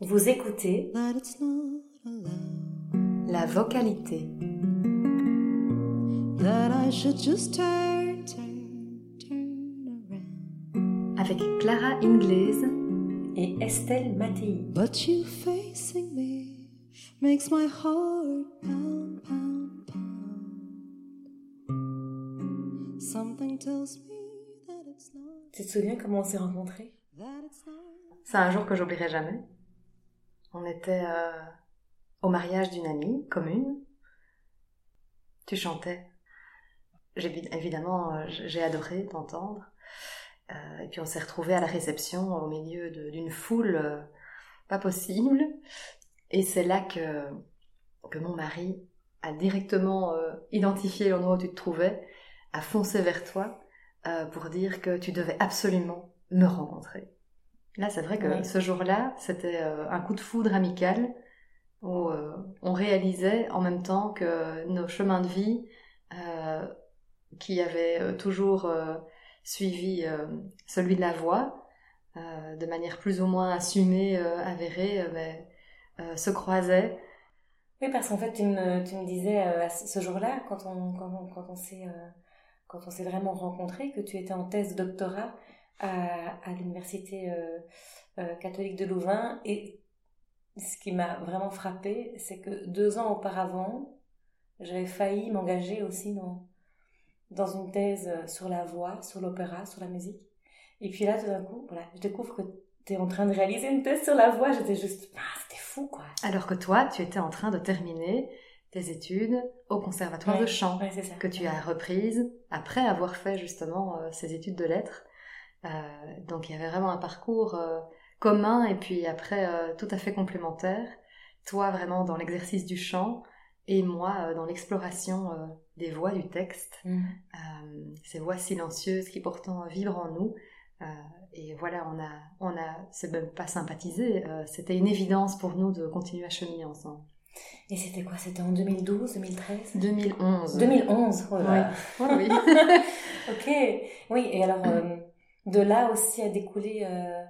Vous écoutez that it's not allowed. la vocalité. That I should just turn, turn, turn around. avec Clara Inglaise et Estelle Mattei. But you facing me makes my heart pound, pound, pound. Something tells me that it's not, Tu te souviens comment on s'est rencontrés? that it's not. C'est un jour que j'oublierai jamais. On était euh, au mariage d'une amie commune. Tu chantais. Évidemment, euh, j'ai adoré t'entendre. Euh, et puis on s'est retrouvés à la réception au milieu d'une foule pas possible. Et c'est là que, que mon mari a directement identifié l'endroit où tu te trouvais, a foncé vers toi pour dire que tu devais absolument me rencontrer. Là, c'est vrai que Oui. ce jour-là, c'était euh, un coup de foudre amical où euh, on réalisait en même temps que nos chemins de vie, euh, qui avaient toujours euh, suivi celui de la voix, euh, de manière plus ou moins assumée, avérée, ben, se croisaient. Oui, parce qu'en fait, tu me, tu me disais ce jour-là, quand on, quand on, s'est quand on s'est vraiment rencontrés, que tu étais en thèse de doctorat à, à l'université euh, euh, catholique de Louvain. Et ce qui m'a vraiment frappé, c'est que deux ans auparavant, j'avais failli m'engager aussi dans, dans une thèse sur la voix, sur l'opéra, sur la musique. Et puis là, tout d'un coup, voilà, je découvre que tu es en train de réaliser une thèse sur la voix. J'étais juste, ah, c'était fou, quoi. Alors que toi, tu étais en train de terminer tes études au conservatoire de chant. ouais, que tu as reprise après avoir fait justement euh, ces études de lettres. Euh, donc il y avait vraiment un parcours euh, commun et puis après euh, tout à fait complémentaire. Toi vraiment dans l'exercice du chant et moi dans l'exploration des voix du texte. Euh, ces voix silencieuses qui pourtant vibrent en nous. Euh, et voilà, on a, on a, c'est même pas sympathisé, euh, c'était une évidence pour nous de continuer à cheminer ensemble. Et c'était quoi C'était en 2012, 2013 2011. 2011, oh là là. Oui. oui. Ok, oui, et alors, euh, de là aussi a découlé euh,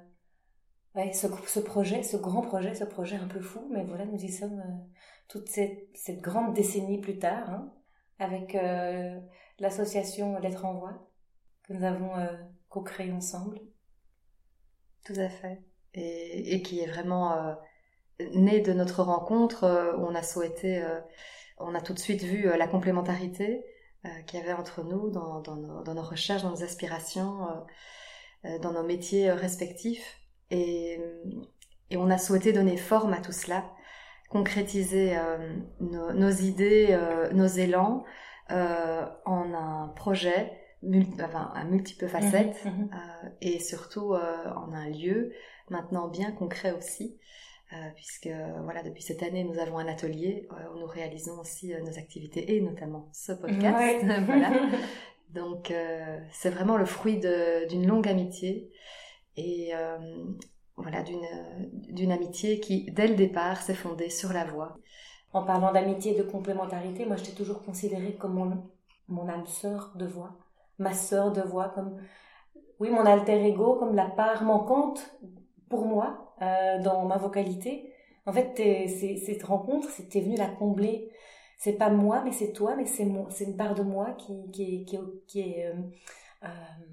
ce, projet, ce grand projet, ce projet un peu fou, mais voilà, nous y sommes euh, toute cette, grande décennie plus tard, hein, avec euh, l'association Lettres en Voix, que nous avons co-créée ensemble. Tout à fait. Et, qui est vraiment euh, né de notre rencontre on a souhaité, on a tout de suite vu la complémentarité qu'il y avait entre nous dans, nos, recherches, dans nos aspirations, dans nos métiers euh, respectifs. Et, et on a souhaité donner forme à tout cela, concrétiser euh, nos, nos idées, euh, nos élans euh, en un projet enfin, à multiples facettes Mhm, mhm. euh, et surtout euh, en un lieu maintenant bien concret aussi, euh, puisque voilà depuis cette année nous avons un atelier euh, où nous réalisons aussi euh, nos activités et notamment ce podcast. Ouais. voilà. Donc euh, c'est vraiment le fruit d'une longue amitié et euh, voilà d'une amitié qui dès le départ s'est fondée sur la voix. En parlant d'amitié et de complémentarité, moi je t'ai toujours considérée comme mon, mon âme sœur de voix, ma sœur de voix, comme oui mon alter ego, comme la part manquante pour moi euh, dans ma vocalité. En fait, cette rencontre, c'était venu la combler. C'est pas moi, mais c'est toi, mais c'est une part de moi qui, est, euh, euh,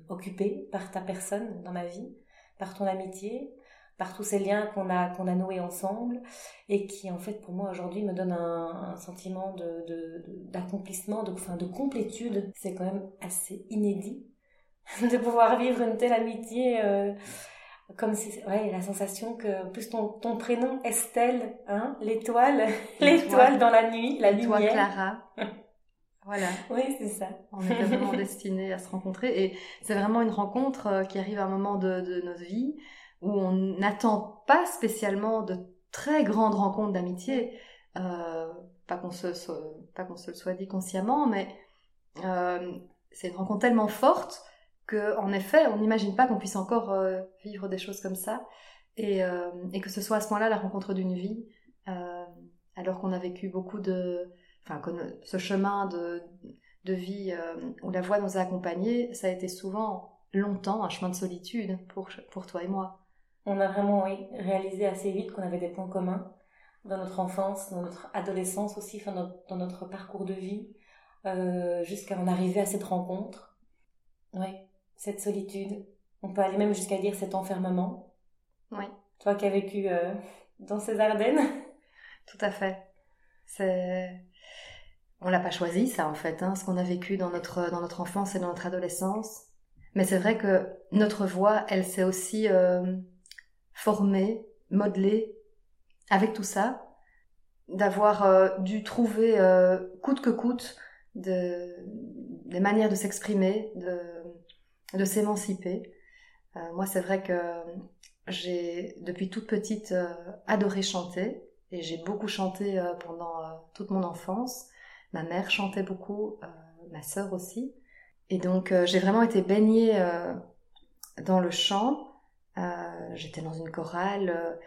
occupée par ta personne dans ma vie, par ton amitié, par tous ces liens qu'on a noués ensemble et qui en fait pour moi aujourd'hui me donne un, sentiment d'accomplissement, de complétude. C'est quand même assez inédit de pouvoir vivre une telle amitié. euh, comme si, ouais, la sensation que, en plus ton, ton prénom Estelle, hein, l'étoile, l'étoile dans la nuit, la Et toi lumière. Clara. voilà. Oui, c'est ça. On était vraiment destinés à se rencontrer et c'est vraiment une rencontre euh, qui arrive à un moment de, de notre vie où on n'attend pas spécialement de très grandes rencontres d'amitié. Euh, pas qu'on se, soit- pas qu'on se le soit dit consciemment, mais euh, c'est une rencontre tellement forte en effet, on n'imagine pas qu'on puisse encore euh, vivre des choses comme ça et, euh, que ce soit à ce moment-là la rencontre d'une vie, euh, alors qu'on a vécu beaucoup de, enfin, ce chemin de vie où la voix nous a accompagnés, ça a été souvent longtemps un chemin de solitude pour, toi et moi. On a vraiment réalisé assez vite qu'on avait des points communs dans notre enfance, dans notre adolescence aussi, enfin, dans, notre parcours de vie, jusqu'à en arriver à cette rencontre. Oui, cette solitude. On peut aller même jusqu'à dire cet enfermement. Oui. Toi qui as vécu euh, dans ces Ardennes. Tout à fait. C'est on l'a pas choisi ça en fait, hein, ce qu'on a vécu dans notre dans notre enfance et dans notre adolescence. Mais c'est vrai que notre voix, elle s'est aussi euh, formée, modelée avec tout ça, d'avoir euh, dû trouver coûte que coûte de, des manières de s'exprimer, de, de s'émanciper. moi, c'est vrai que j'ai depuis toute petite adoré chanter et j'ai beaucoup chanté pendant toute mon enfance. Ma mère chantait beaucoup, euh, ma sœur aussi. Et donc euh, j'ai vraiment été baignée euh, dans le chant. J'étais dans une chorale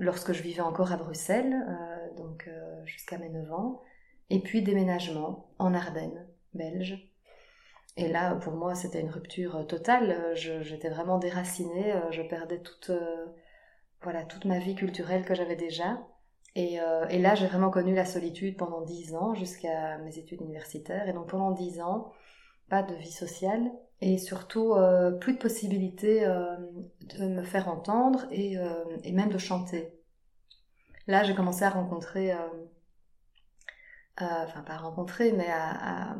lorsque je vivais encore à Bruxelles, donc jusqu'à mes 9 ans. Et puis déménagement en Ardennes, belge. Et là, pour moi, c'était une rupture totale. J'étais vraiment déracinée. Je perdais toute, voilà, toute ma vie culturelle que j'avais déjà. Euh, et, là, j'ai vraiment connu la solitude pendant dix ans, jusqu'à mes études universitaires. Et donc pendant dix ans, pas de vie sociale et surtout euh, plus de possibilité euh, de me faire entendre et, même de chanter. Là, j'ai commencé à rencontrer, enfin pas à rencontrer, mais à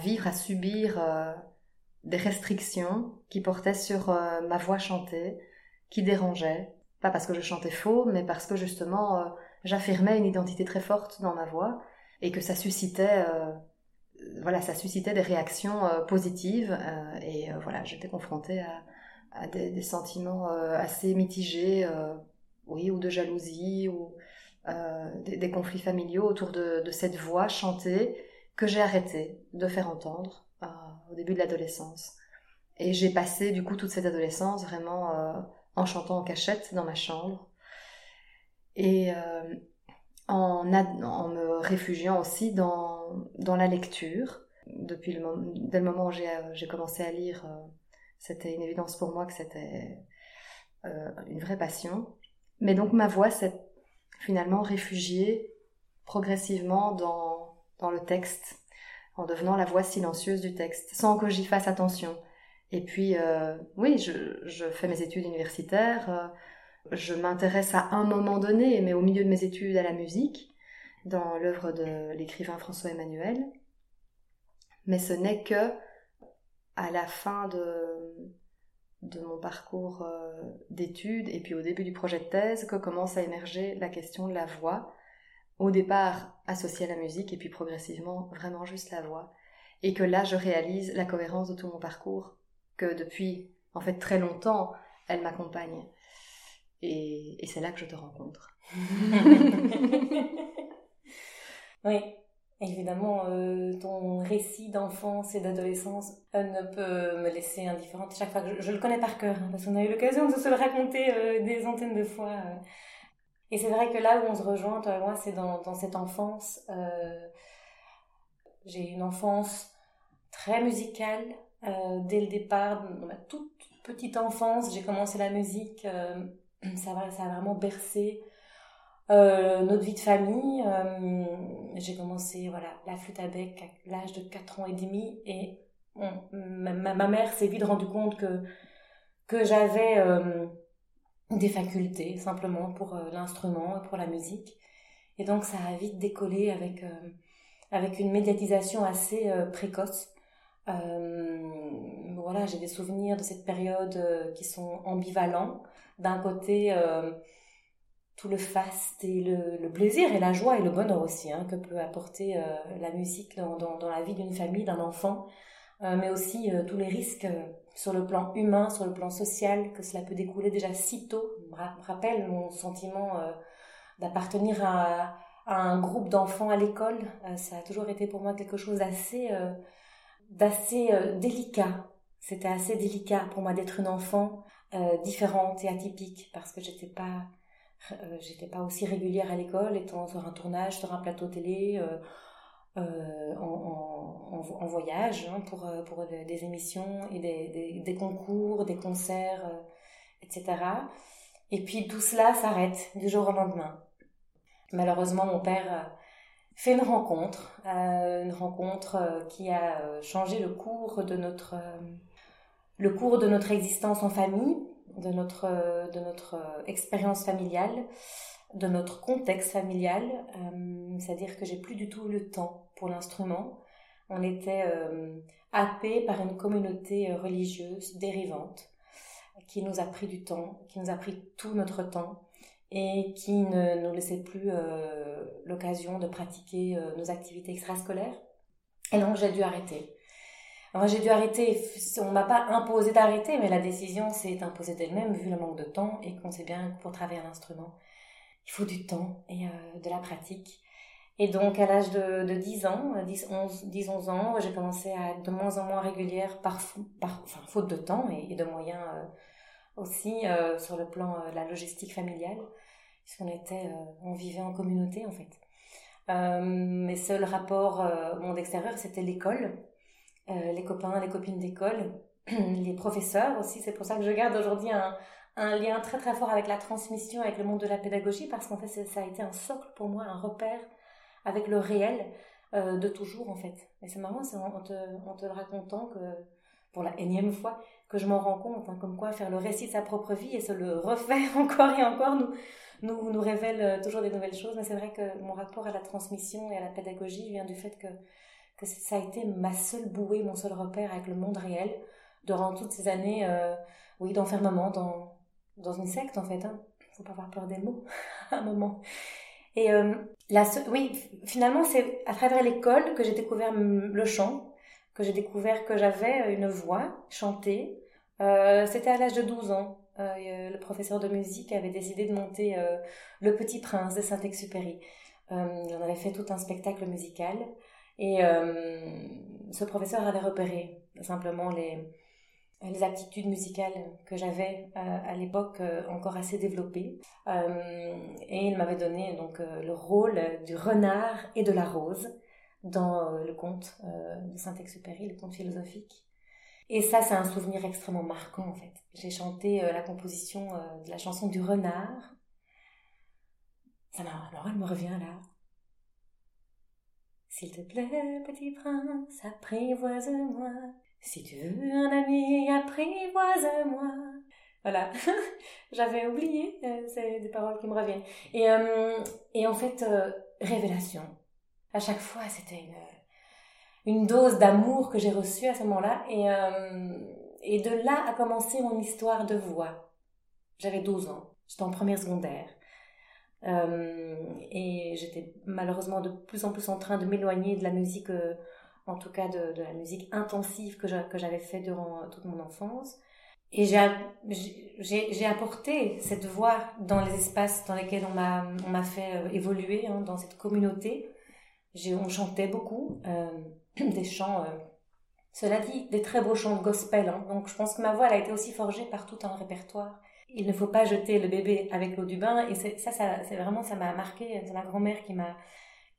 vivre, à subir des restrictions qui portaient sur ma voix chantée, qui dérangeaient pas parce que je chantais faux, mais parce que justement euh, j'affirmais une identité très forte dans ma voix et que ça suscitait, euh, voilà, ça suscitait des réactions euh, positives et voilà, j'étais confrontée à, à des, sentiments assez mitigés, oui, ou de jalousie ou des, conflits familiaux autour de cette voix chantée que j'ai arrêté de faire entendre au début de l'adolescence. Et j'ai passé du coup toute cette adolescence vraiment en chantant en cachette dans ma chambre et euh, en, en, me réfugiant aussi dans, dans la lecture. Depuis le, dès le moment où j'ai euh, commencé à lire, euh, c'était une évidence pour moi que c'était une vraie passion. Mais donc ma voix s'est finalement réfugiée progressivement dans, dans le texte, en devenant la voix silencieuse du texte, sans que j'y fasse attention. Et puis, euh, oui, je, fais mes études universitaires, euh, je m'intéresse à un moment donné, mais au milieu de mes études, à la musique, dans l'œuvre de l'écrivain François Emmanuel. Mais ce n'est que à la fin de, mon parcours euh, d'études et puis au début du projet de thèse que commence à émerger la question de la voix. Au départ associée à la musique et puis progressivement vraiment juste la voix. Et que là, je réalise la cohérence de tout mon parcours que depuis en fait très longtemps, elle m'accompagne. Et, c'est là que je te rencontre. oui, évidemment, euh, ton récit d'enfance et d'adolescence euh, ne peut me laisser indifférente chaque fois que je, le connais par cœur, hein, parce qu'on a eu l'occasion de se le raconter euh, des centaines de fois. Et c'est vrai que là où on se rejoint, toi et moi, c'est dans, cette enfance. J'ai une enfance très musicale, euh, dès le départ, dans ma toute petite enfance, j'ai commencé la musique. Euh, ça, ça a vraiment bercé euh, notre vie de famille. j'ai commencé voilà, la flûte à bec à l'âge de 4 ans et demi. Et ma, ma, mère s'est vite rendue compte que, que j'avais des facultés simplement pour l'instrument et pour la musique. Et donc ça a vite décollé avec, avec une médiatisation assez précoce. Euh, voilà, j'ai des souvenirs de cette période euh, qui sont ambivalents. D'un côté, euh, tout le faste et le, plaisir et la joie et le bonheur aussi hein, que peut apporter la musique dans, dans, la vie d'une famille, d'un enfant, mais aussi tous les risques sur le plan humain, sur le plan social, que cela peut découler déjà si tôt. Me rappelle mon sentiment d'appartenir à, un groupe d'enfants à l'école. ça a toujours été pour moi quelque chose d'assez euh, délicat. C'était assez délicat pour moi d'être une enfant euh, différente et atypique parce que j'étais pas euh, j'étais pas aussi régulière à l'école, étant sur un tournage, sur un plateau télé. Euh, en, voyage hein, pour, euh, pour des émissions et des, des, concours, des concerts, etc. Et puis tout cela s'arrête du jour au lendemain. Malheureusement, mon père fait une rencontre, une rencontre qui a changé le cours de notre, le cours de notre existence en famille, de notre, de notre expérience familiale de notre contexte familial, euh, c'est-à-dire que j'ai plus du tout le temps pour l'instrument. On était euh, happé par une communauté euh, religieuse dérivante qui nous a pris du temps, qui nous a pris tout notre temps et qui ne nous laissait plus l'occasion de pratiquer nos activités extrascolaires. Et donc j'ai dû arrêter. J'ai dû arrêter, on m'a pas imposé d'arrêter, mais la décision s'est imposée d'elle-même vu le manque de temps et qu'on sait bien que pour travailler un instrument, il faut du temps et euh, de la pratique. Et donc, à l'âge de, de 10 ans, 10, 11, 10, 11 ans, j'ai commencé à être de moins en moins régulière par, faute de temps et, de moyens euh, aussi euh, sur le plan de la logistique familiale, puisqu'on était, on vivait en communauté en fait. mes seuls rapports au monde extérieur, c'était l'école, les copains, les copines d'école, les professeurs aussi. C'est pour ça que je garde aujourd'hui un, un lien très très fort avec la transmission, avec le monde de la pédagogie, parce qu'en fait ça a été un socle pour moi, un repère avec le réel euh, de toujours en fait. Et c'est marrant, c'est en te, le racontant que, pour la énième fois, que je m'en rends compte, hein, comme quoi faire le récit de sa propre vie et se le refaire encore et encore nous, nous, nous révèle euh, toujours des nouvelles choses. Mais c'est vrai que mon rapport à la transmission et à la pédagogie vient du fait que, que ça a été ma seule bouée, mon seul repère avec le monde réel durant toutes ces années euh, oui, d'enfermement dans une secte en fait. Hein. Faut pas avoir peur des mots à un moment. Et euh, la, oui, finalement, c'est à travers l'école que j'ai découvert le chant, que j'ai découvert que j'avais une voix chantée. Euh, C'était à l'âge de 12 ans. Euh, le professeur de musique avait décidé de monter euh, Le Petit Prince de Saint-Exupéry. Euh, en avait fait tout un spectacle musical. Et euh, ce professeur avait repéré simplement les, les aptitudes musicales que j'avais euh, à l'époque euh, encore assez développées. Euh, et il m'avait donné donc le rôle du renard et de la rose dans le conte de Saint-Exupéry, le conte philosophique. Et ça, c'est un souvenir extrêmement marquant en fait. J'ai chanté la composition de la chanson du renard. Ça m'a, alors elle me revient là. S'il te plaît, petit prince, apprivoise-moi si tu veux un ami, apprivoise-moi. Voilà, j'avais oublié, euh, c'est des paroles qui me reviennent. Et, euh, et en fait, euh, révélation. À chaque fois, c'était une, une dose d'amour que j'ai reçue à ce moment-là. Et, et de là a commencé mon histoire de voix. J'avais 12 ans, j'étais en première secondaire. et j'étais malheureusement de plus en plus en train de m'éloigner de la musique en tout cas de, la musique intensive que j'avais fait durant toute mon enfance. Et j'ai apporté cette voix dans les espaces dans lesquels on m'a fait euh, évoluer, hein, dans cette communauté. On chantait beaucoup, euh, des chants, euh, cela dit, des très beaux chants gospel. Hein. donc je pense que ma voix a été aussi forgée par tout un répertoire. Il ne faut pas jeter le bébé avec l'eau du bain. Et ça, ça c'est vraiment, ça m'a marqué. C'est ma grand-mère qui m'a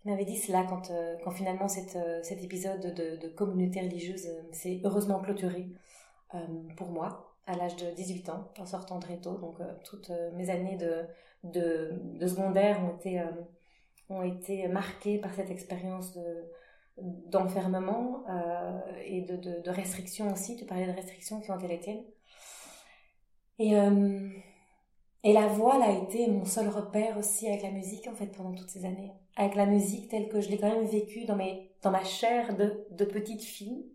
m'avait dit cela quand, euh, quand finalement cette, euh, cet épisode de, communauté religieuse euh, s'est heureusement clôturé pour moi à l'âge de 18 ans en sortant de Réto. Donc toutes mes années de, de, secondaire ont été, ont été marquées par cette expérience de d'enfermement et de, de, de restrictions aussi. Tu parlais de restrictions qui ont été les tiennes. Et, et la voix a été mon seul repère aussi avec la musique en fait pendant toutes ces années avec la musique telle que je l'ai quand même vécue dans, dans ma chair de, de petite fille,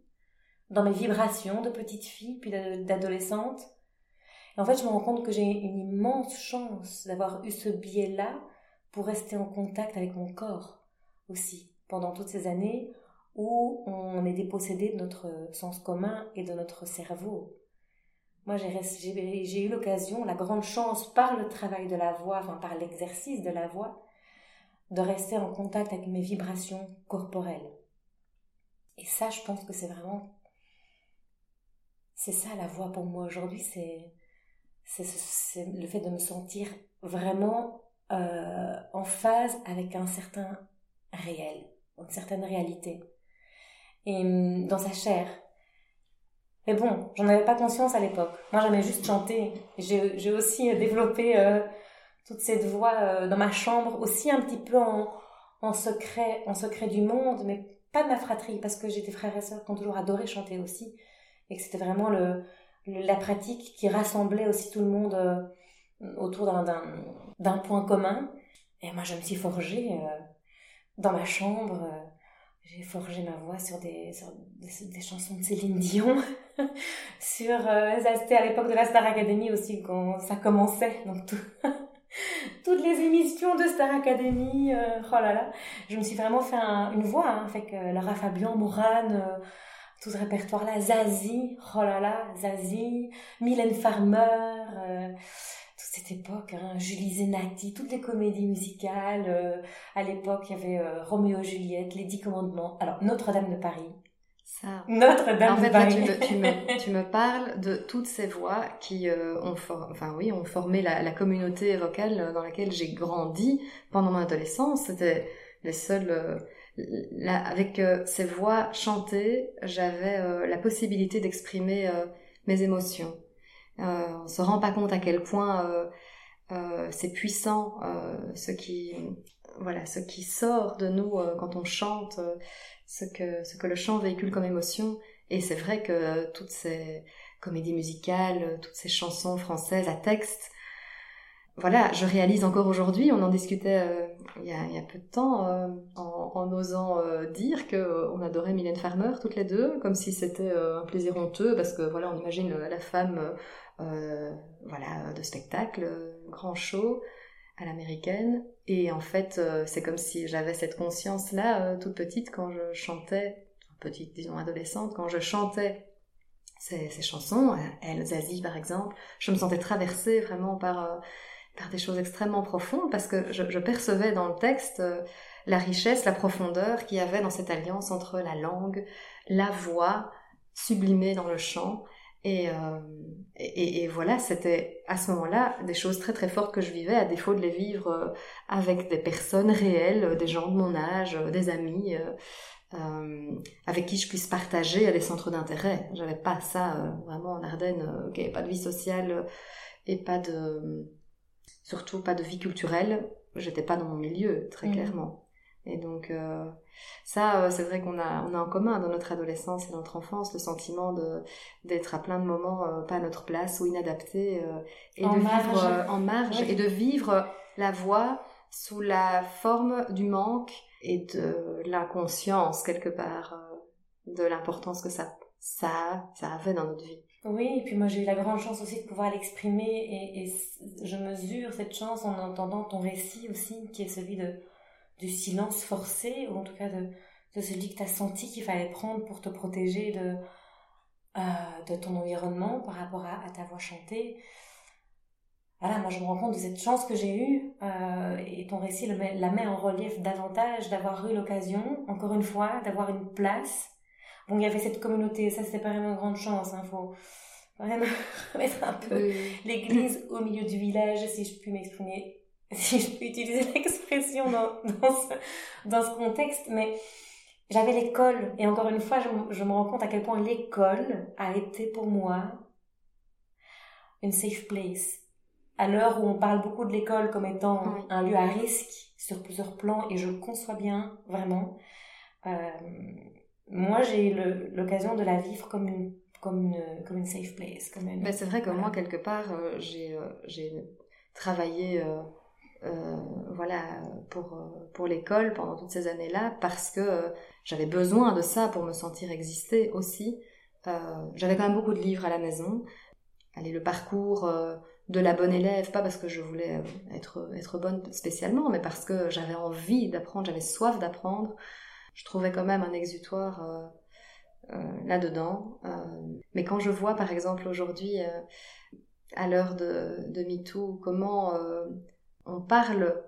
dans mes vibrations de petite fille, puis d'adolescente. Et en fait, je me rends compte que j'ai une immense chance d'avoir eu ce biais-là pour rester en contact avec mon corps aussi, pendant toutes ces années où on est dépossédé de notre sens commun et de notre cerveau. Moi, j'ai eu l'occasion, la grande chance par le travail de la voix, enfin par l'exercice de la voix, de rester en contact avec mes vibrations corporelles. Et ça, je pense que c'est vraiment... C'est ça la voix pour moi aujourd'hui, c'est le fait de me sentir vraiment euh, en phase avec un certain réel, une certaine réalité. Et hum, dans sa chair. Mais bon, j'en avais pas conscience à l'époque. Moi, j'aimais juste chanter. J'ai aussi euh, développé euh, toute cette voix euh, dans ma chambre, aussi un petit peu en, secret, en secret du monde, mais pas de ma fratrie, parce que des frères et sœurs qui ont toujours adoré chanter aussi, et que c'était vraiment le, la pratique qui rassemblait aussi tout le monde autour d'un point commun. Et moi, je me suis forgée dans ma chambre j'ai forgé ma voix sur des, des, chansons de Céline Dion. sur, euh, à l'époque de la Star Academy aussi quand ça commençait. Donc toutes les émissions de Star Academy, euh, oh là là. Je me suis vraiment fait une voix hein, avec euh, Laura Fabian, Morane, euh, tout ce répertoire-là, Zazie, oh là là, Zazie, Mylène Farmer cette époque, hein, Julie Zenati, toutes les comédies musicales. Euh, à l'époque, il y avait euh, Roméo Juliette, Les Dix Commandements. Alors, Notre-Dame de Paris. Ça. Notre-Dame de Paris. tu, me, tu, me, parles de toutes ces voix qui euh, ont, enfin, oui, ont formé la, la communauté vocale dans laquelle j'ai grandi pendant mon adolescence. C'était les seuls... Là, avec ces voix chantées, j'avais la possibilité d'exprimer mes émotions euh, on se rend pas compte à quel point euh, euh, c'est puissant ce qui voilà ce qui sort de nous quand on chante, ce que le chant véhicule comme émotion. Et c'est vrai que toutes ces comédies musicales, toutes ces chansons françaises à texte, voilà, je réalise encore aujourd'hui, on en discutait il, y a, il, y a, peu de temps, en, osant dire que on adorait Mylène Farmer toutes les deux, comme si c'était un plaisir honteux, parce que voilà, on imagine la femme euh, voilà, de spectacle, grand show à l'américaine. Et en fait, euh, c'est comme si j'avais cette conscience-là, euh, toute petite, quand je chantais, petite, disons adolescente, quand je chantais ces, ces chansons, Elle, Zazie par exemple, je me sentais traversée vraiment par, par des choses extrêmement profondes, parce que je, je percevais dans le texte la richesse, la profondeur qu'il y avait dans cette alliance entre la langue, la voix, sublimée dans le chant, euh, et, et, voilà, c'était à ce moment-là des choses très très fortes que je vivais, à défaut de les vivre euh, avec des personnes réelles, euh, des gens de mon âge, des amis, euh, avec qui je puisse partager des centres d'intérêt. J'avais pas ça vraiment en Ardennes, qui pas de vie sociale et pas de, surtout pas de vie culturelle. J'étais pas dans mon milieu, très mmh. clairement. Et donc euh, ça, euh, c'est vrai qu'on a, on a en commun dans notre adolescence et notre enfance le sentiment de d'être à plein de moments euh, pas à notre place ou inadapté et de vivre en marge et de vivre la voix sous la forme du manque et de l'inconscience quelque part de l'importance que ça ça ça avait dans notre vie. Oui, et puis moi j'ai eu la grande chance aussi de pouvoir l'exprimer et, et je mesure cette chance en entendant ton récit aussi qui est celui de du silence forcé, ou en tout cas de, de celui que tu as senti qu'il fallait prendre pour te protéger de, euh, de ton environnement par rapport à, ta voix chantée. Voilà, moi je me rends compte de cette chance que j'ai eue, euh, et ton récit le met, la met en relief davantage, d'avoir eu l'occasion, encore une fois, d'avoir une place. Bon, il y avait cette communauté, ça c'était pas vraiment une grande chance, il hein, faut vraiment mettre un peu l'église au milieu du village, si je puis m'exprimer si je peux utiliser l'expression dans, dans, ce, dans ce contexte, mais j'avais l'école, et encore une fois, je, je, me rends compte à quel point l'école a été pour moi une safe place. À l'heure où on parle beaucoup de l'école comme étant un lieu à risque sur plusieurs plans, et je le conçois bien, vraiment, euh, moi j'ai eu l'occasion de la vivre comme une, comme une, comme une safe place. Comme une, c'est vrai que moi, quelque part, euh, j'ai euh, j'ai travaillé euh, voilà pour euh, pour l'école pendant toutes ces années-là parce que euh, j'avais besoin de ça pour me sentir exister aussi. j'avais quand même beaucoup de livres à la maison. Allez, le parcours de la bonne élève, pas parce que je voulais être être bonne spécialement, mais parce que j'avais envie d'apprendre, j'avais soif d'apprendre. Je trouvais quand même un exutoire là-dedans. mais quand je vois, par exemple, aujourd'hui, à l'heure de, de MeToo, comment on parle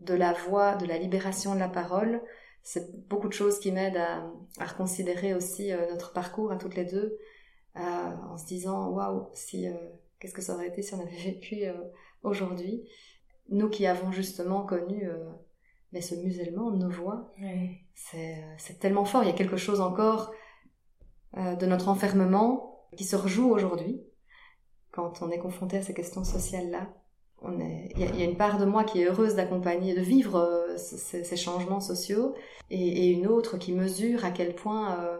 de la voix, de la libération de la parole, c'est beaucoup de choses qui m'aident à, reconsidérer aussi euh, notre parcours à toutes les deux, euh, en se disant waouh, si euh, qu'est-ce que ça aurait été si on avait vécu aujourd'hui, nous qui avons justement connu mais ce musellement de nos voix, Oui. c'est tellement fort. Il y a quelque chose encore de notre enfermement qui se rejoue aujourd'hui quand on est confronté à ces questions sociales-là. On est, il y, a, il y a une part de moi qui est heureuse d'accompagner, de vivre euh, ces, ces changements sociaux, et, et une autre qui mesure à quel point euh,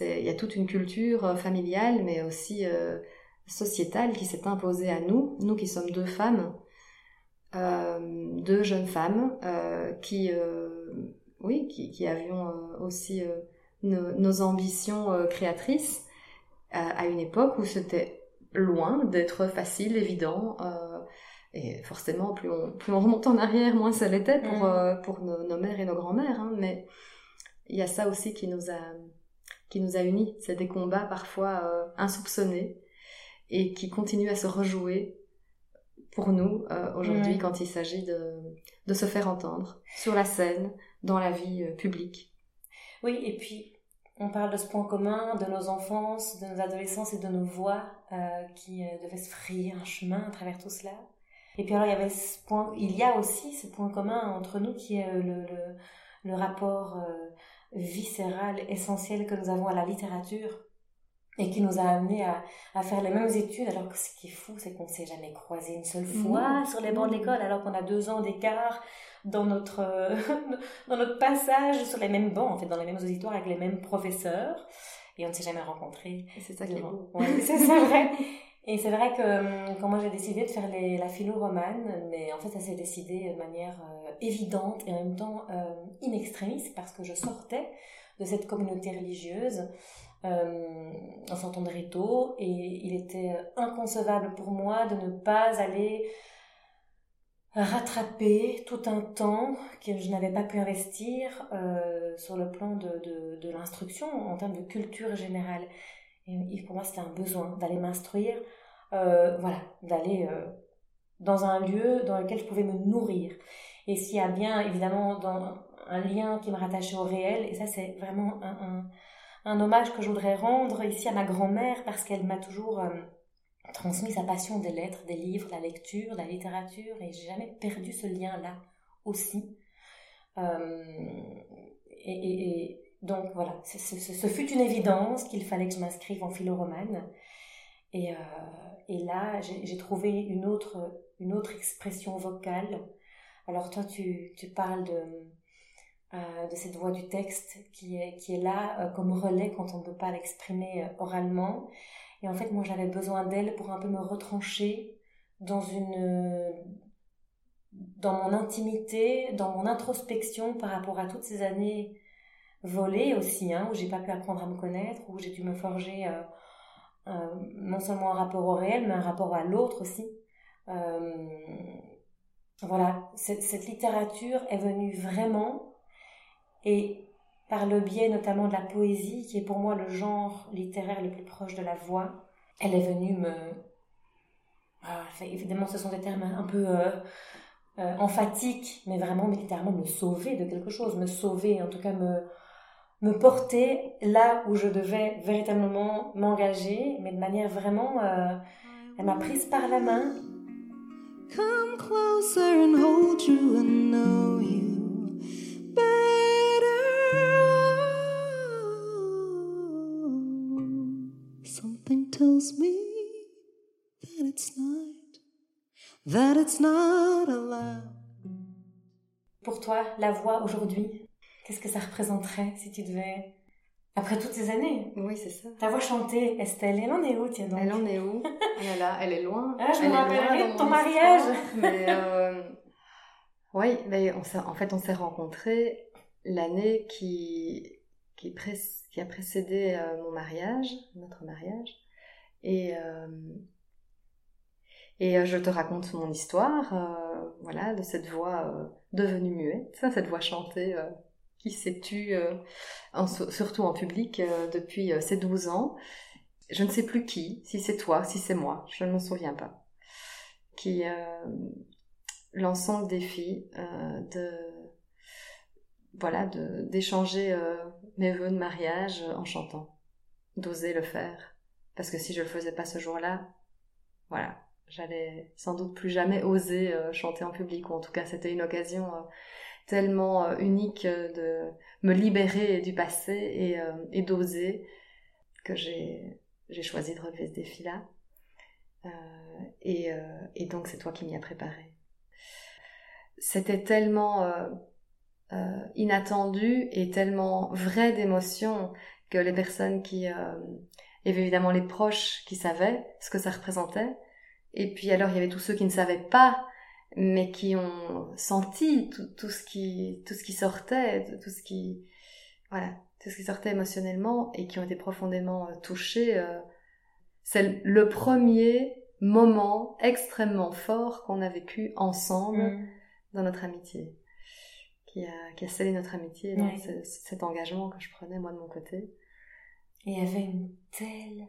il y a toute une culture euh, familiale, mais aussi sociétale qui s'est imposée à nous, nous qui sommes deux femmes, deux jeunes femmes qui, oui, qui, qui avions aussi nos, nos ambitions créatrices à, à une époque où c'était loin d'être facile, évident. euh, et forcément, plus on, plus on remonte en arrière, moins ça l'était pour, Mm. euh, pour nos, nos mères et nos grands-mères. hein. mais il y a ça aussi qui nous a, qui nous a unis. C'est des combats parfois euh, insoupçonnés et qui continuent à se rejouer pour nous euh, aujourd'hui Mm. quand il s'agit de, de se faire entendre sur la scène, dans la vie euh, publique. Oui, et puis on parle de ce point commun, de nos enfances, de nos adolescences et de nos voix qui devaient se frayer un chemin à travers tout cela. Et puis alors il y avait ce point, il y a aussi ce point commun entre nous qui est euh, le, le, le rapport euh, viscéral essentiel que nous avons à la littérature et qui nous a amené à, à faire les mêmes études alors que ce qui est fou c'est qu'on ne s'est jamais croisé une seule fois sur les bancs de l'école alors qu'on a deux ans d'écart dans notre euh, dans notre passage sur les mêmes bancs en fait dans les mêmes auditoires avec les mêmes professeurs et on ne s'est jamais rencontrés Et c'est ça qui est beau. Ouais, c'est vrai. Et c'est vrai que hum, quand moi j'ai décidé de faire la philo romane, mais en fait ça s'est décidé de manière euh, évidente et en même temps euh, in parce que je sortais de cette communauté religieuse euh, en sortant de Réto et il était inconcevable pour moi de ne pas aller rattraper tout un temps que je n'avais pas pu investir euh, sur le plan de l'instruction en termes de culture générale. Et, pour moi, c'était un besoin d'aller m'instruire, euh, voilà, d'aller euh, dans un lieu dans lequel je pouvais me nourrir. Et s'il y a bien, évidemment, un lien qui me rattachait au réel, et ça, c'est vraiment un, hommage que je voudrais rendre ici à ma grand-mère parce qu'elle m'a toujours euh, transmis sa passion des lettres, des livres, la lecture, la littérature, et j'ai jamais perdu ce lien-là aussi. Et donc voilà, ce, fut une évidence qu'il fallait que je m'inscrive en philo romane. Et, euh, et là, j'ai trouvé une autre, une autre expression vocale. Alors toi, tu, parles de, euh, de cette voix du texte qui est, qui est là euh, comme relais quand on ne peut pas l'exprimer oralement. Et en fait, moi, j'avais besoin d'elle pour un peu me retrancher dans une, dans mon intimité, dans mon introspection par rapport à toutes ces années volées aussi, hein, où j'ai pas pu apprendre à me connaître, où j'ai dû me forger euh, euh, non seulement un rapport au réel, mais un rapport à l'autre aussi. Euh, voilà, cette, littérature est venue vraiment, et par le biais notamment de la poésie, qui est pour moi le genre littéraire le plus proche de la voix, elle est venue me... Ah, évidemment, ce sont des termes un peu euh, mais vraiment militairement me sauver de quelque chose, me sauver, en tout cas me, me porter là où je devais véritablement m'engager, mais de manière vraiment... Euh, elle m'a prise par la main. Come closer and hold you and know you better. Something tells me that it's not, that it's not allowed. Pour toi, la voix aujourd'hui, qu'est-ce que ça représenterait si tu devais après toutes ces années? Oui, c'est ça. Ta voix chantée, Estelle, elle en est où, tiens donc? Elle en est où? Elle est là, elle est loin. Ah, je elle me rappellerai de ton mariage. Mais euh, oui, mais on en fait, on s'est rencontrés l'année qui, qui, pré- qui a précédé euh, mon mariage, notre mariage. Et, euh, et je te raconte mon histoire, euh, voilà, de cette voix euh, devenue muette, cette voix chantée euh, qui s'est tue, euh, surtout en public, euh, depuis euh, ses 12 ans. Je ne sais plus qui, si c'est toi, si c'est moi, je ne me souviens pas, qui lançons le défi de voilà d'échanger mes vœux de mariage en chantant, d'oser le faire, parce que si je le faisais pas ce jour-là, voilà, j'allais sans doute plus jamais oser chanter en public, ou en tout cas c'était une occasion tellement euh, unique de me libérer du passé et, et d'oser que j'ai choisi de relever ce défi-là. et, et donc c'est toi qui m'y as préparé. C'était tellement inattendu et tellement vrai d'émotion que les personnes qui... il y avait évidemment les proches qui savaient ce que ça représentait, et puis alors il y avait tous ceux qui ne savaient pas, mais qui ont senti tout, tout ce qui tout ce qui sortait, tout ce qui voilà, tout ce qui sortait émotionnellement et qui ont été profondément euh, touchés. Euh. c'est le premier moment extrêmement fort qu'on a vécu ensemble mm. dans notre amitié, qui a, qui a scellé notre amitié dans cet engagement que je prenais moi de mon côté. Et il y avait une telle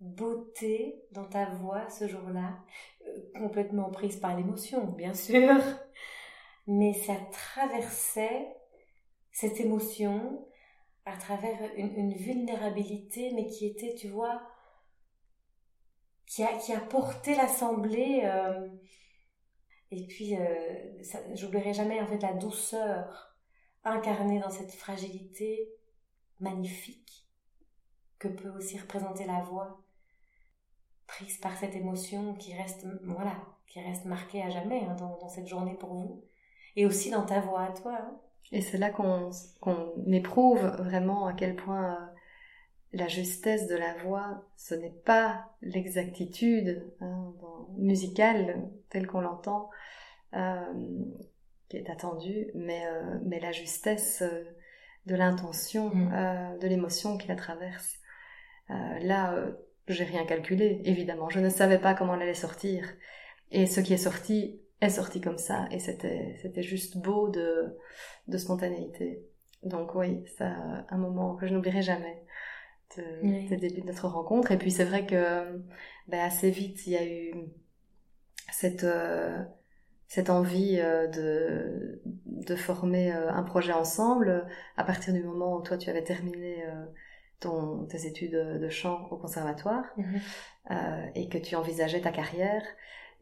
beauté dans ta voix ce jour-là, complètement prise par l'émotion, bien sûr, mais ça traversait cette émotion à travers une, vulnérabilité, mais qui était, tu vois, qui a, qui a porté l'assemblée. Euh, et puis, euh, j'oublierai jamais en fait la douceur incarnée dans cette fragilité magnifique que peut aussi représenter la voix prise par cette émotion qui reste, voilà, qui reste marquée à jamais hein, dans, cette journée pour vous, et aussi dans ta voix à toi. Hein. Et c'est là qu'on éprouve vraiment à quel point euh, la justesse de la voix, ce n'est pas l'exactitude hein, musicale telle qu'on l'entend, euh, qui est attendue, mais, euh, mais la justesse de l'intention, mm. de l'émotion qui la traverse. là, j'ai rien calculé, évidemment. Je ne savais pas comment elle allait sortir. Et ce qui est sorti est sorti comme ça. Et c'était, c'était juste beau de, de spontanéité. Donc oui, c'est un moment que je n'oublierai jamais de, début de notre rencontre. Et puis c'est vrai que ben, assez vite, il y a eu cette, euh, cette envie euh, de, de former euh, un projet ensemble à partir du moment où toi tu avais terminé ton, tes études de chant au conservatoire mhm. euh, et que tu envisageais ta carrière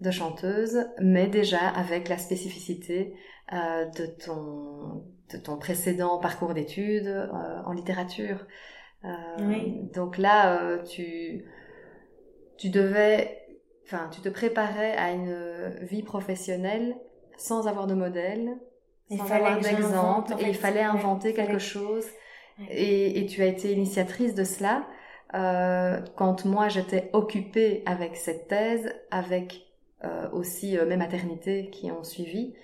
de chanteuse, mais déjà avec la spécificité euh, de, ton, de ton précédent parcours d'études euh, en littérature. Donc là, tu, tu devais, enfin, tu te préparais à une vie professionnelle sans avoir de modèle, sans avoir d'exemple, et il fallait inventer quelque chose et, tu as été initiatrice de cela euh, quand moi j'étais occupée avec cette thèse, avec euh, aussi euh, mes maternités qui ont suivi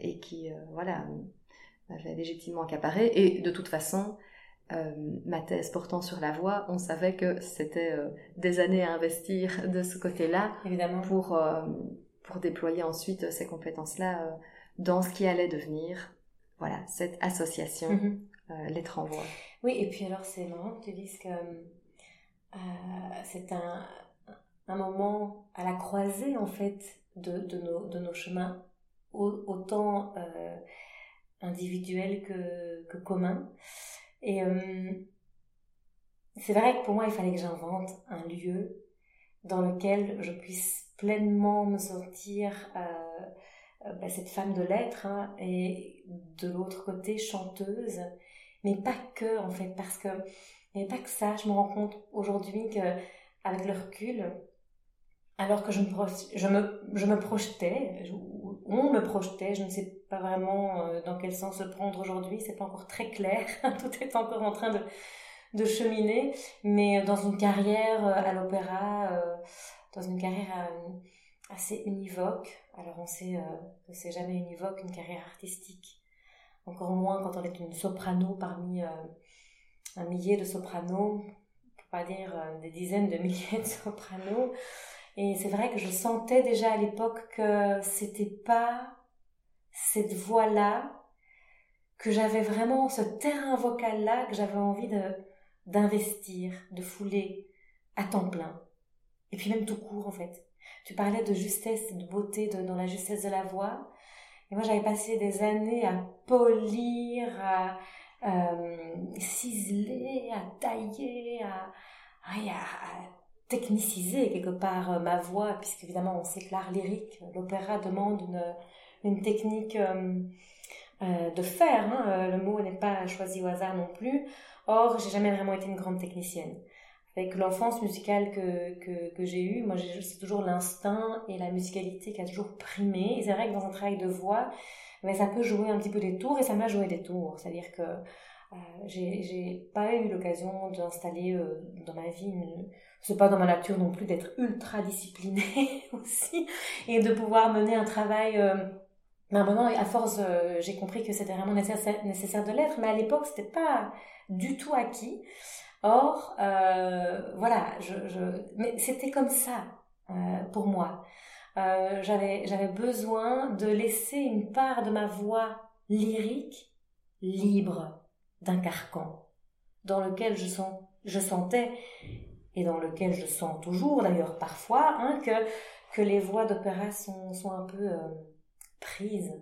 et qui, voilà, m'avaient légitimement accaparé. Et de toute façon, ma thèse portant sur la voix, on savait que c'était des années à investir de ce côté-là, évidemment, pour pour déployer ensuite ces compétences-là dans ce qui allait devenir, voilà, cette association. Euh, les renvoie. Oui, et puis alors c'est marrant que tu dises que euh, c'est un, un moment à la croisée en fait de, de, nos, de nos chemins, autant euh, individuels que, que communs. Et c'est vrai que pour moi, il fallait que j'invente un lieu dans lequel je puisse pleinement me sentir bah, cette femme de lettres hein, et de l'autre côté chanteuse mais pas que en fait, parce que mais pas que ça. Je me rends compte aujourd'hui que avec le recul, alors que je me, je me, je me projetais, on me projetait, je ne sais pas vraiment euh, dans quel sens le prendre aujourd'hui, c'est pas encore très clair, tout est encore en train de, de cheminer, mais dans une carrière euh, à l'opéra, euh, dans une carrière assez univoque, alors on sait que c'est jamais univoque une carrière artistique, encore moins quand on est une soprano parmi euh, un millier de sopranos, pour pas dire euh, des dizaines de milliers de sopranos. Et c'est vrai que je sentais déjà à l'époque que c'était pas cette voix-là, que j'avais vraiment ce terrain vocal-là que j'avais envie de d'investir, de fouler à temps plein. Et puis même tout court en fait. Tu parlais de justesse, de beauté dans la justesse de la voix. Et moi, j'avais passé des années à polir, à euh, ciseler, à tailler, à, à, techniciser quelque part euh, ma voix, puisque évidemment, on sait que l'art lyrique, l'opéra demande une, une technique de faire. Hein. Le mot n'est pas choisi au hasard non plus. Or, j'ai jamais vraiment été une grande technicienne. Avec l'enfance musicale que, que, j'ai eue, moi, c'est toujours l'instinct et la musicalité qui a toujours primé. C'est vrai que dans un travail de voix, mais ça peut jouer un petit peu des tours et ça m'a joué des tours. C'est-à-dire que euh, j'ai pas eu l'occasion d'installer euh, dans ma vie une... c'est pas dans ma nature non plus d'être ultra disciplinée aussi et de pouvoir mener un travail euh, mais maintenant à force euh, j'ai compris que c'était vraiment nécessaire, nécessaire de l'être mais à l'époque c'était pas du tout acquis or euh, voilà je, je... mais c'était comme ça euh, pour moi j'avais j'avais besoin de laisser une part de ma voix lyrique libre d'un carcan dans lequel je, sens, je sentais, et dans lequel je sens toujours d'ailleurs parfois, hein, que, que les voix d'opéra sont, un peu euh, prises.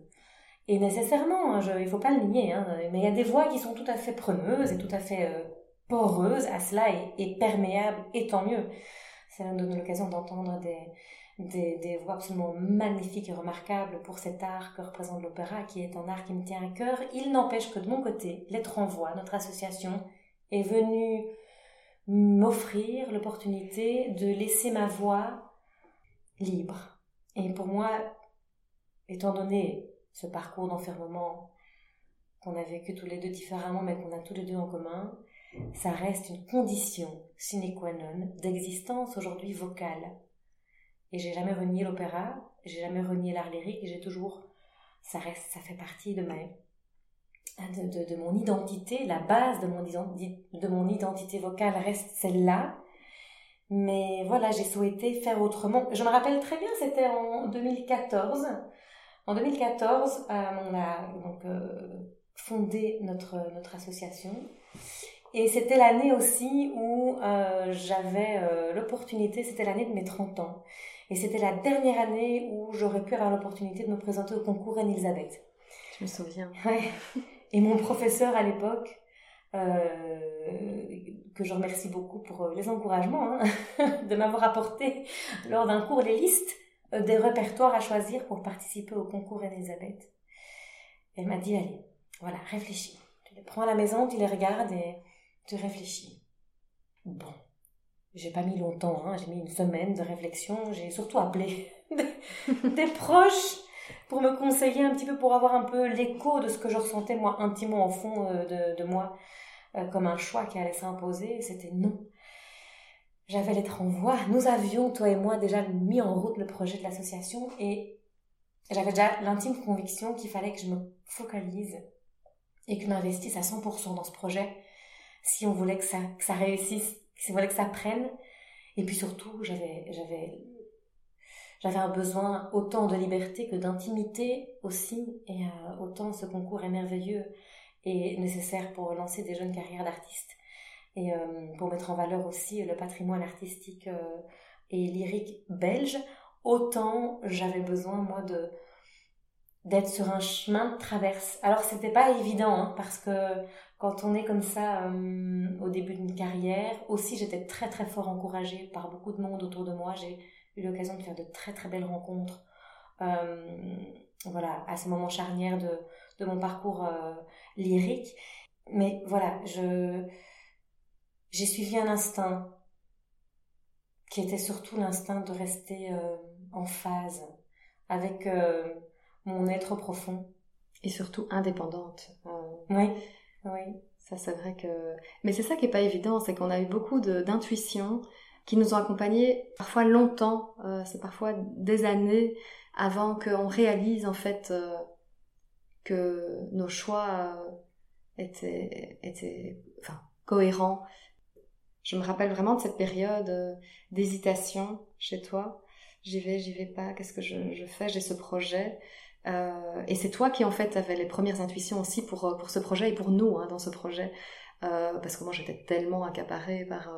Et nécessairement, hein, il ne faut pas le nier, hein, mais il y a des voix qui sont tout à fait preneuses et tout à fait euh, poreuses à cela et, perméables, et tant mieux. Ça nous donne l'occasion d'entendre des, voix absolument magnifiques et remarquables pour cet art que représente l'opéra, qui est un art qui me tient à cœur. Il n'empêche que de mon côté, Lettre en Voix, notre association, est venue m'offrir l'opportunité de laisser ma voix libre. Et pour moi, étant donné ce parcours d'enfermement qu'on a vécu tous les deux différemment, mais qu'on a tous les deux en commun, ça reste une condition sine qua non d'existence aujourd'hui vocale et j'ai jamais renié l'opéra, j'ai jamais renié l'art lyrique, j'ai toujours, ça reste, ça fait partie de ma, de, mon identité, la base de mon, de mon identité vocale reste celle-là. Mais voilà, j'ai souhaité faire autrement. Je me rappelle très bien, c'était en 2014. En 2014, euh, on a donc euh, fondé notre, notre association. Et c'était l'année aussi où euh, j'avais euh, l'opportunité, c'était l'année de mes 30 ans. Et c'était la dernière année où j'aurais pu avoir l'opportunité de me présenter au concours Anne-Elisabeth. Je me souviens. Ouais. Et mon professeur à l'époque, euh, que je remercie beaucoup pour les encouragements, hein, de m'avoir apporté lors d'un cours les listes des répertoires à choisir pour participer au concours Anne-Elisabeth. Elle m'a dit, allez, voilà, réfléchis. Tu les prends à la maison, tu les regardes et tu réfléchis. Bon, j'ai pas mis longtemps, hein, j'ai mis une semaine de réflexion. J'ai surtout appelé des, proches pour me conseiller un petit peu, pour avoir un peu l'écho de ce que je ressentais moi intimement au fond euh, de, de, moi, euh, comme un choix qui allait s'imposer. C'était non. J'avais l'être en voix. Nous avions, toi et moi, déjà mis en route le projet de l'association et j'avais déjà l'intime conviction qu'il fallait que je me focalise et que je m'investisse à 100% dans ce projet si on voulait que ça, réussisse il fallait que ça prenne. Et puis surtout, j'avais un besoin autant de liberté que d'intimité aussi. Et euh, autant ce concours est merveilleux et nécessaire pour lancer des jeunes carrières d'artistes. Et euh, pour mettre en valeur aussi le patrimoine artistique euh, et lyrique belge, autant j'avais besoin, moi, de, d'être sur un chemin de traverse. Alors c'était pas évident hein, parce que quand on est comme ça euh, au début d'une carrière, aussi j'étais très très fort encouragée par beaucoup de monde autour de moi. J'ai eu l'occasion de faire de très très belles rencontres. Euh, voilà, à ce moment charnière de, de mon parcours euh, lyrique. Mais voilà, je j'ai suivi un instinct qui était surtout l'instinct de rester euh, en phase avec euh, mon être profond. Et surtout indépendante. Oui. Oui. Ça, c'est vrai que. Mais c'est ça qui est pas évident, c'est qu'on a eu beaucoup d'intuitions qui nous ont accompagnés parfois longtemps, euh, c'est parfois des années avant qu'on réalise en fait euh, que nos choix euh, étaient, étaient enfin, cohérents. Je me rappelle vraiment de cette période d'hésitation chez toi. J'y vais, j'y vais pas, qu'est-ce que je fais, j'ai ce projet. Euh, et c'est toi qui en fait avais les premières intuitions aussi pour, euh, pour ce projet et pour nous hein, dans ce projet. Euh, parce que moi j'étais tellement accaparée par,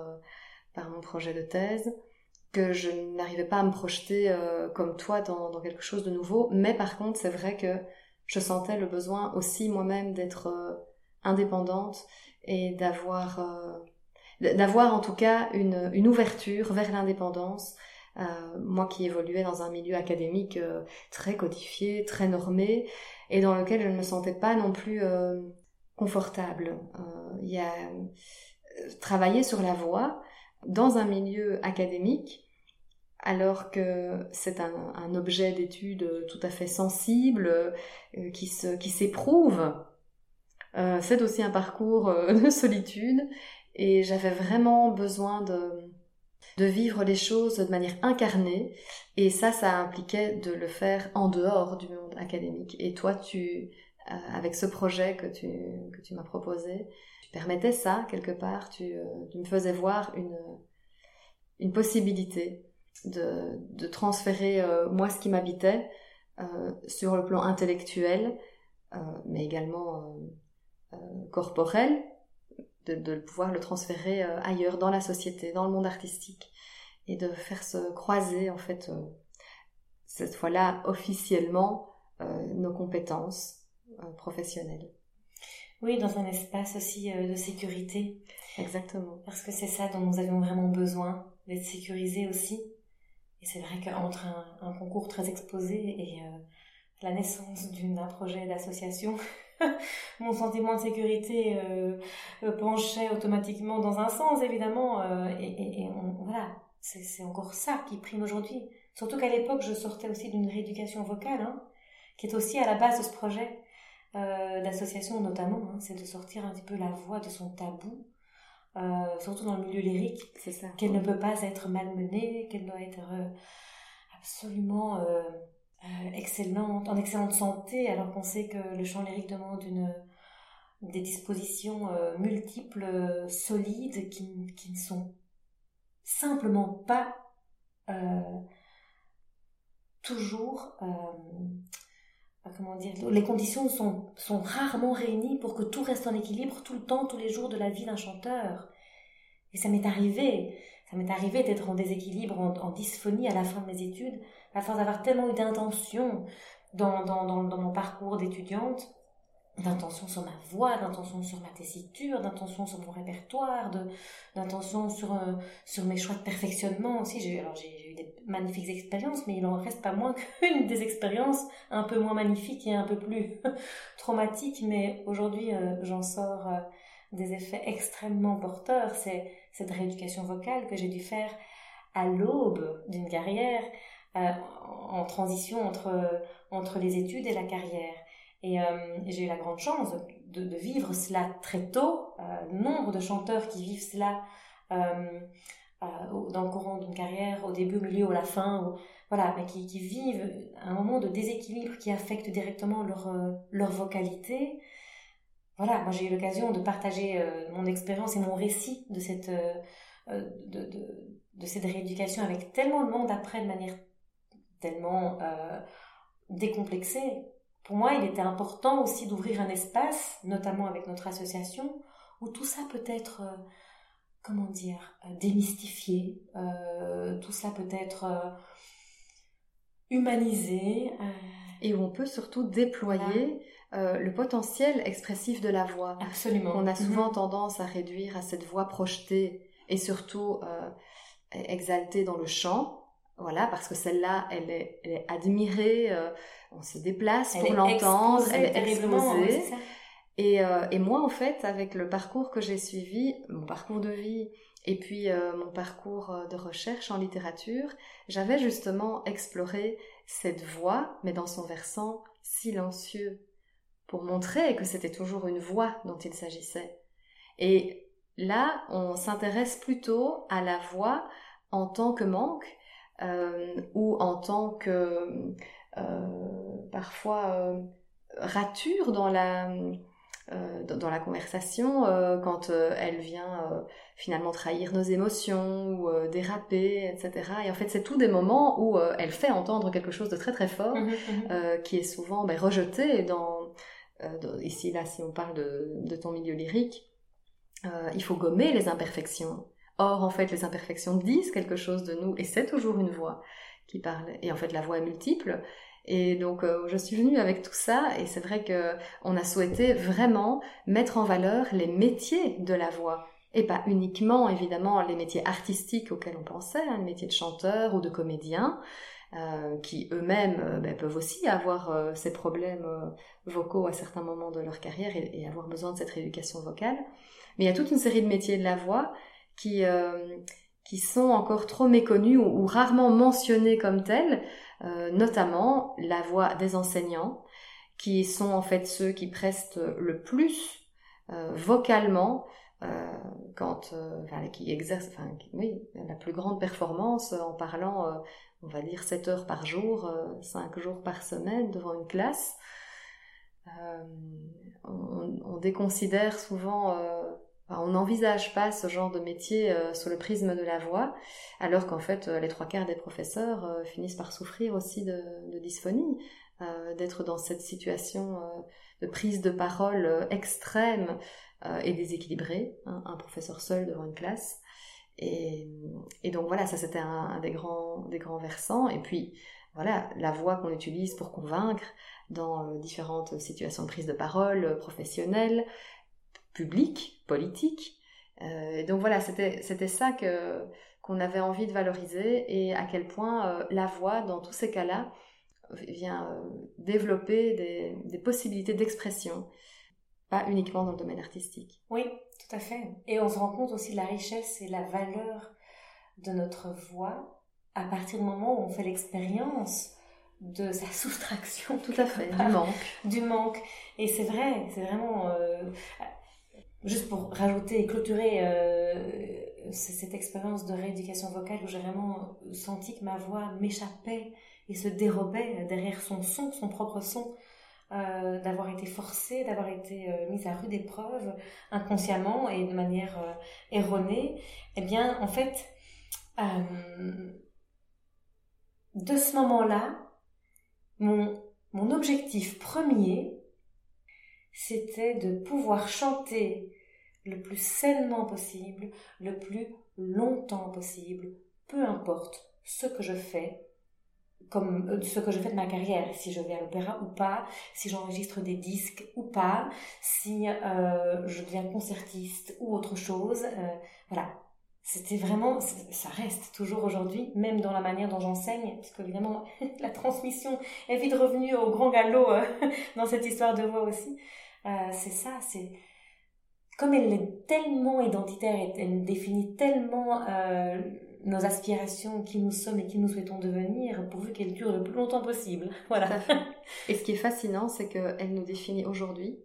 par mon projet de thèse que je n'arrivais pas à me projeter comme toi dans, dans, quelque chose de nouveau. Mais par contre c'est vrai que je sentais le besoin aussi moi-même d'être indépendante et d'avoir d'avoir en tout cas une, une ouverture vers l'indépendance moi qui évoluais dans un milieu académique très codifié, très normé, et dans lequel je ne me sentais pas non plus confortable. Il y a travailler sur la voix dans un milieu académique alors que c'est un, objet d'étude tout à fait sensible, euh, qui s'éprouve. Euh, c'est aussi un parcours euh, de solitude et j'avais vraiment besoin de, de vivre les choses de manière incarnée. Et ça, ça impliquait de le faire en dehors du monde académique. Et toi, tu, avec ce projet que tu, que tu m'as proposé, tu permettais ça quelque part, tu, tu me faisais voir une, une possibilité de, transférer euh, moi ce qui m'habitait euh, sur le plan intellectuel, euh, mais également corporel, de, pouvoir le transférer ailleurs dans la société, dans le monde artistique, et de faire se croiser en fait cette fois-là officiellement nos compétences professionnelles. Oui, dans un espace aussi de sécurité. Exactement. Parce que c'est ça dont nous avions vraiment besoin, d'être sécurisés aussi. Et c'est vrai qu'entre un, concours très exposé et euh, la naissance d'un projet d'association, mon sentiment de sécurité euh, euh, penchait automatiquement dans un sens, évidemment. et, voilà, c'est encore ça qui prime aujourd'hui. Surtout qu'à l'époque, je sortais aussi d'une rééducation vocale, hein, qui est aussi à la base de ce projet d'association notamment. Hein, c'est de sortir un petit peu la voix de son tabou euh, surtout dans le milieu lyrique, c'est ça. Qu'elle ne peut pas être malmenée, qu'elle doit être euh, absolument euh, excellente, en excellente santé, alors qu'on sait que le chant lyrique demande des dispositions multiples, solides, qui, qui, ne sont simplement pas toujours comment dire, les conditions sont, sont rarement réunies pour que tout reste en équilibre tout le temps, tous les jours de la vie d'un chanteur. Et ça m'est arrivé, ça m'est arrivé d'être en déséquilibre, en, dysphonie à la fin de mes études, à force d'avoir tellement eu d'intentions dans, mon parcours d'étudiante, d'intention sur ma voix, d'intention sur ma tessiture, d'intention sur mon répertoire, d'intention sur, euh, sur mes choix de perfectionnement aussi. J'ai, alors j'ai, eu des magnifiques expériences, mais il en reste pas moins qu'une des expériences un peu moins magnifiques et un peu plus traumatiques, mais aujourd'hui euh, j'en sors euh, des effets extrêmement porteurs. C'est cette rééducation vocale que j'ai dû faire à l'aube d'une carrière, en transition entre, entre les études et la carrière. Et euh, j'ai eu la grande chance de, vivre cela très tôt. Euh, nombre de chanteurs qui vivent cela euh, euh, dans le courant d'une carrière, au début, au milieu, à la fin, ou, voilà, qui, qui, vivent un moment de déséquilibre qui affecte directement leur, euh, leur vocalité. Voilà, moi j'ai eu l'occasion de partager mon expérience et mon récit de cette, de, de, de, cette rééducation avec tellement de monde après de manière tellement décomplexée pour moi, il était important aussi d'ouvrir un espace, notamment avec notre association, où tout ça peut être, euh, comment dire, euh, démystifié, euh, tout ça peut être humanisé. Et où on peut surtout déployer le potentiel expressif de la voix. Absolument. On a souvent mhm. tendance à réduire à cette voix projetée et surtout exaltée dans le chant. Voilà, parce que celle-là, elle est, elle est admirée on se déplace pour l'entendre, elle est exposée. et, euh, et, moi, en fait, avec le parcours que j'ai suivi, mon parcours de vie et puis euh, mon parcours euh, de recherche en littérature, j'avais justement exploré cette voix, mais dans son versant silencieux, pour montrer que c'était toujours une voix dont il s'agissait. Et là, on s'intéresse plutôt à la voix en tant que manque ou en tant que euh, parfois euh, rature dans la euh, dans la conversation quand elle vient finalement trahir nos émotions ou déraper, etc. Et en fait, c'est tous des moments où elle fait entendre quelque chose de très très fort, mmh mmh qui est souvent ben, rejeté dans, ici là si on parle de, ton milieu lyrique. il faut gommer les imperfections. Or, en fait, les imperfections disent quelque chose de nous et c'est toujours une voix qui parle. Et en fait, la voix est multiple et donc euh, je suis venue avec tout ça et c'est vrai que on a souhaité vraiment mettre en valeur les métiers de la voix et pas uniquement évidemment les métiers artistiques auxquels on pensait, hein, les métiers de chanteur ou de comédien, euh, qui eux-mêmes euh, ben, peuvent aussi avoir euh, ces problèmes vocaux à certains moments de leur carrière et, avoir besoin de cette rééducation vocale. Mais il y a toute une série de métiers de la voix qui, qui sont encore trop méconnus ou, rarement mentionnés comme tels, notamment la voix des enseignants, qui sont en fait ceux qui prestent le plus vocalement quand qui exercent la plus grande performance en parlant on va dire 7 heures par jour, 5 euh, jours par semaine devant une classe. Euh, on, déconsidère souvent, euh, on n'envisage pas ce genre de métier sous le prisme de la voix, alors qu'en fait les trois quarts des professeurs finissent par souffrir aussi de, dysphonie, d'être dans cette situation de prise de parole extrême et déséquilibrée, hein, un professeur seul devant une classe. Et, donc voilà, ça c'était un, des, grands, des grands versants. Et puis voilà, la voix qu'on utilise pour convaincre dans euh, différentes situations de prise de parole euh, professionnelles, publiques, politiques. Euh, donc voilà, c'était ça que qu'on avait envie de valoriser et à quel point euh, la voix, dans tous ces cas-là, vient développer des, des possibilités d'expression, pas uniquement dans le domaine artistique. Oui, tout à fait. Et on se rend compte aussi de la richesse et la valeur de notre voix à partir du moment où on fait l'expérience de sa soustraction. Tout à fait, du manque. Du manque. Et c'est vrai, c'est vraiment... Euh, juste pour rajouter et clôturer euh, cette expérience de rééducation vocale où j'ai vraiment senti que ma voix m'échappait et se dérobait derrière son son, son propre son. Euh, d'avoir été forcée, d'avoir été euh, mise à rude épreuve inconsciemment et de manière euh, erronée, eh bien, en fait, de ce moment-là, mon objectif premier, c'était de pouvoir chanter le plus sainement possible, le plus longtemps possible, peu importe ce que je fais, comme euh, ce que je fais de ma carrière, si je vais à l'opéra ou pas, si j'enregistre des disques ou pas, si euh, je deviens concertiste ou autre chose. Euh, voilà, c'était vraiment, ça reste toujours aujourd'hui, même dans la manière dont j'enseigne, parce qu'évidemment, la transmission est vite revenue au grand galop dans cette histoire de voix aussi. c'est ça, c'est comme elle est tellement identitaire elle définit tellement nos aspirations, qui nous sommes et qui nous souhaitons devenir, pourvu qu'elles durent le plus longtemps possible. Voilà. Et ce qui est fascinant, c'est qu'elle nous définit aujourd'hui,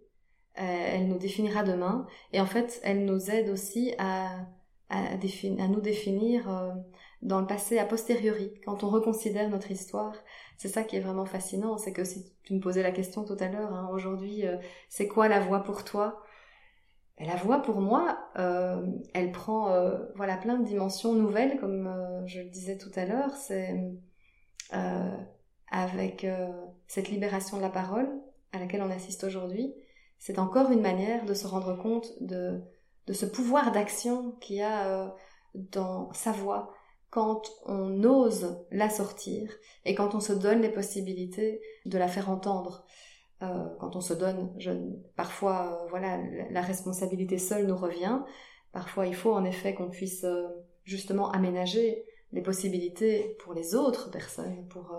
euh, elle nous définira demain, et en fait, elle nous aide aussi à, à, nous définir euh, dans le passé a posteriori, quand on reconsidère notre histoire. C'est ça qui est vraiment fascinant, c'est que si tu me posais la question tout à l'heure, hein, aujourd'hui, euh, c'est quoi la voix pour toi? La voix, pour moi, euh, elle prend euh, voilà plein de dimensions nouvelles, comme euh, je le disais tout à l'heure. C'est avec cette libération de la parole à laquelle on assiste aujourd'hui, c'est encore une manière de se rendre compte de, de ce pouvoir d'action qu'il y a dans sa voix quand on ose la sortir et quand on se donne les possibilités de la faire entendre. Euh, quand on se donne, parfois, euh, voilà, la responsabilité seule nous revient. Parfois, il faut en effet qu'on puisse euh, justement aménager les possibilités pour les autres personnes, pour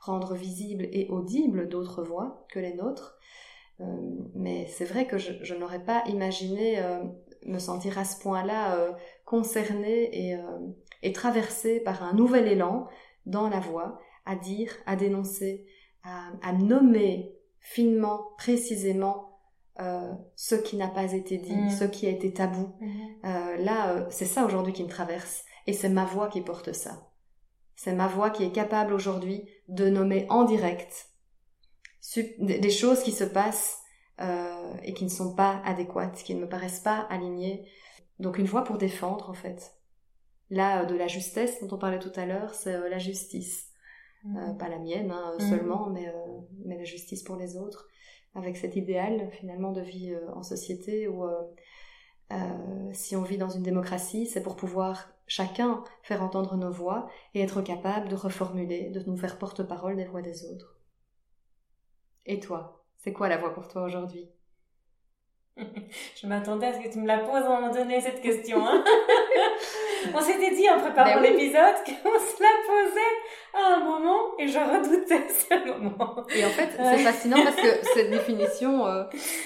rendre visibles et audibles d'autres voix que les nôtres. mais c'est vrai que je, n'aurais pas imaginé me sentir à ce point-là concernée et, et traversée par un nouvel élan dans la voix, à dire, à dénoncer, à, à nommer finement, précisément euh, ce qui n'a pas été dit, mm. ce qui a été tabou. Mm-hmm. Euh, là, euh, c'est ça aujourd'hui qui me traverse. Et c'est ma voix qui porte ça. C'est ma voix qui est capable aujourd'hui de nommer en direct des choses qui se passent et qui ne sont pas adéquates, qui ne me paraissent pas alignées. Donc une voix pour défendre, en fait. Là, de la justesse dont on parlait tout à l'heure, c'est la justice. Euh, mm. pas la mienne hein, mm. seulement, mais, euh, mais la justice pour les autres, avec cet idéal finalement de vie euh, en société où si on vit dans une démocratie, c'est pour pouvoir chacun faire entendre nos voix et être capable de reformuler, de nous faire porte-parole des voix des autres. Et toi, c'est quoi la voix pour toi aujourd'hui? Je m'attendais à ce que tu me la poses à un moment donné, cette question. Hein on s'était dit en préparant ben l'épisode qu'on se la posait à un moment et je redoutais ce moment. Et en fait, c'est fascinant parce que cette définition, euh,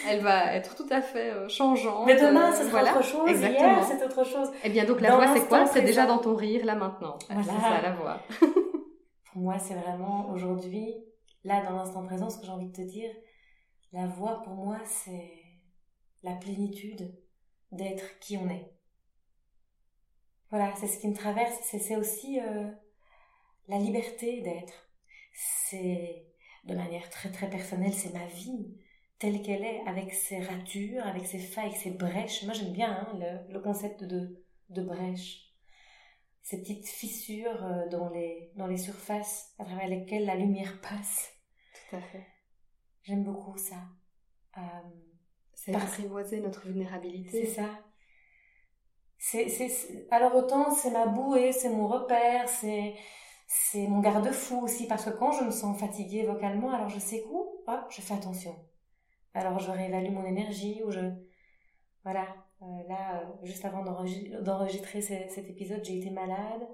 elle va être tout à fait euh, changeante. Mais demain, c'est autre chose. Exactement. Hier, c'est autre chose. Et eh bien, donc la voix, c'est quoi? C'est déjà dans ton rire, là, maintenant. C'est ça, la voix. Pour moi, c'est vraiment aujourd'hui, là, dans l'instant présent, ce que j'ai envie de te dire. La voix, pour moi, c'est la plénitude d'être qui on est. Voilà, c'est ce qui me traverse, c'est aussi euh, la liberté d'être. C'est, de manière très très personnelle, c'est ma vie telle qu'elle est, avec ses ratures, avec ses failles, avec ses brèches. Moi j'aime bien hein, le, concept de, de brèche. Ces petites fissures euh, dans les, dans les surfaces à travers lesquelles la lumière passe. Tout à fait. J'aime beaucoup ça. Euh, c'est apprivoiser notre vulnérabilité. C'est ça. Alors autant c'est ma bouée, c'est mon repère, c'est, c'est mon garde-fou aussi, parce que quand je me sens fatiguée vocalement, alors je sais où, je fais attention. Alors je réévalue mon énergie, ou je... Voilà, euh, là, euh, juste avant d'enregistrer cet épisode, j'ai été malade,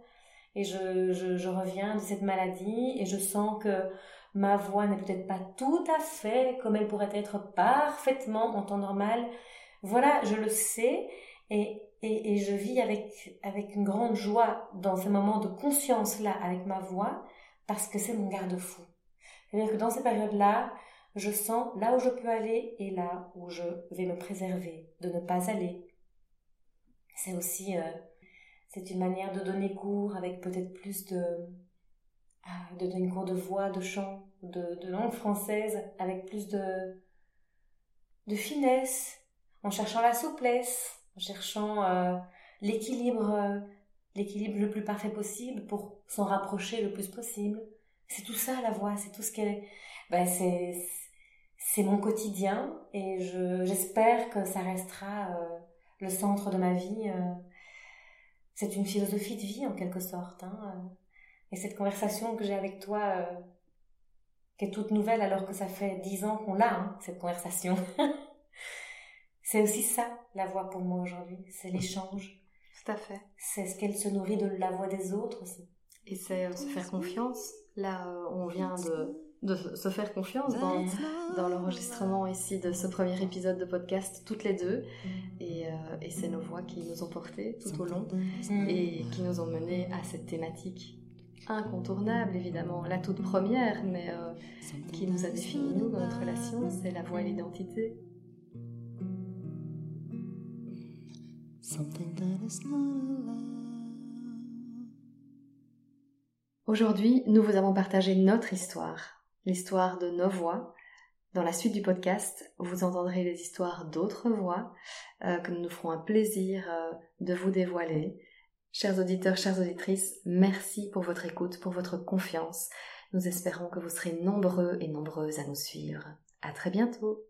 et je, je, je reviens de cette maladie, et je sens que ma voix n'est peut-être pas tout à fait comme elle pourrait être parfaitement en temps normal. Voilà, je le sais et, et, je vis avec, avec une grande joie dans ces moments de conscience-là avec ma voix parce que c'est mon garde-fou. C'est-à-dire que dans ces périodes-là, je sens là où je peux aller et là où je vais me préserver de ne pas aller. C'est aussi, euh, c'est une manière de donner cours avec peut-être plus de, ah, de donner cours de voix, de chant, de, de langue française avec plus de, de finesse, en cherchant la souplesse, en cherchant euh, l'équilibre, euh, l'équilibre le plus parfait possible pour s'en rapprocher le plus possible. C'est tout ça la voix, c'est tout ce qu'elle, ben c'est, c'est mon quotidien et je, j'espère que ça restera euh, le centre de ma vie. c'est une philosophie de vie en quelque sorte. Hein, et cette conversation que j'ai avec toi, qui est toute nouvelle alors que ça fait dix ans qu'on l'a, hein, cette conversation. c'est aussi ça, la voix pour moi aujourd'hui. C'est l'échange. Tout à fait. C'est ce qu'elle se nourrit de la voix des autres aussi. Et c'est euh, se faire confiance. Là, euh, on vient de, de se faire confiance dans, dans l'enregistrement ici de ce premier épisode de podcast, toutes les deux. Et, et c'est nos voix qui nous ont portés tout au long et qui nous ont menés à cette thématique incontournable, évidemment, la toute première, mais euh, qui nous a défini, nous, dans notre relation, c'est la voix et l'identité. Aujourd'hui, nous vous avons partagé notre histoire, l'histoire de nos voix. Dans la suite du podcast, vous entendrez les histoires d'autres voix euh, que nous nous ferons un plaisir euh, de vous dévoiler. Chers auditeurs, chères auditrices, merci pour votre écoute, pour votre confiance. Nous espérons que vous serez nombreux et nombreuses à nous suivre. À très bientôt.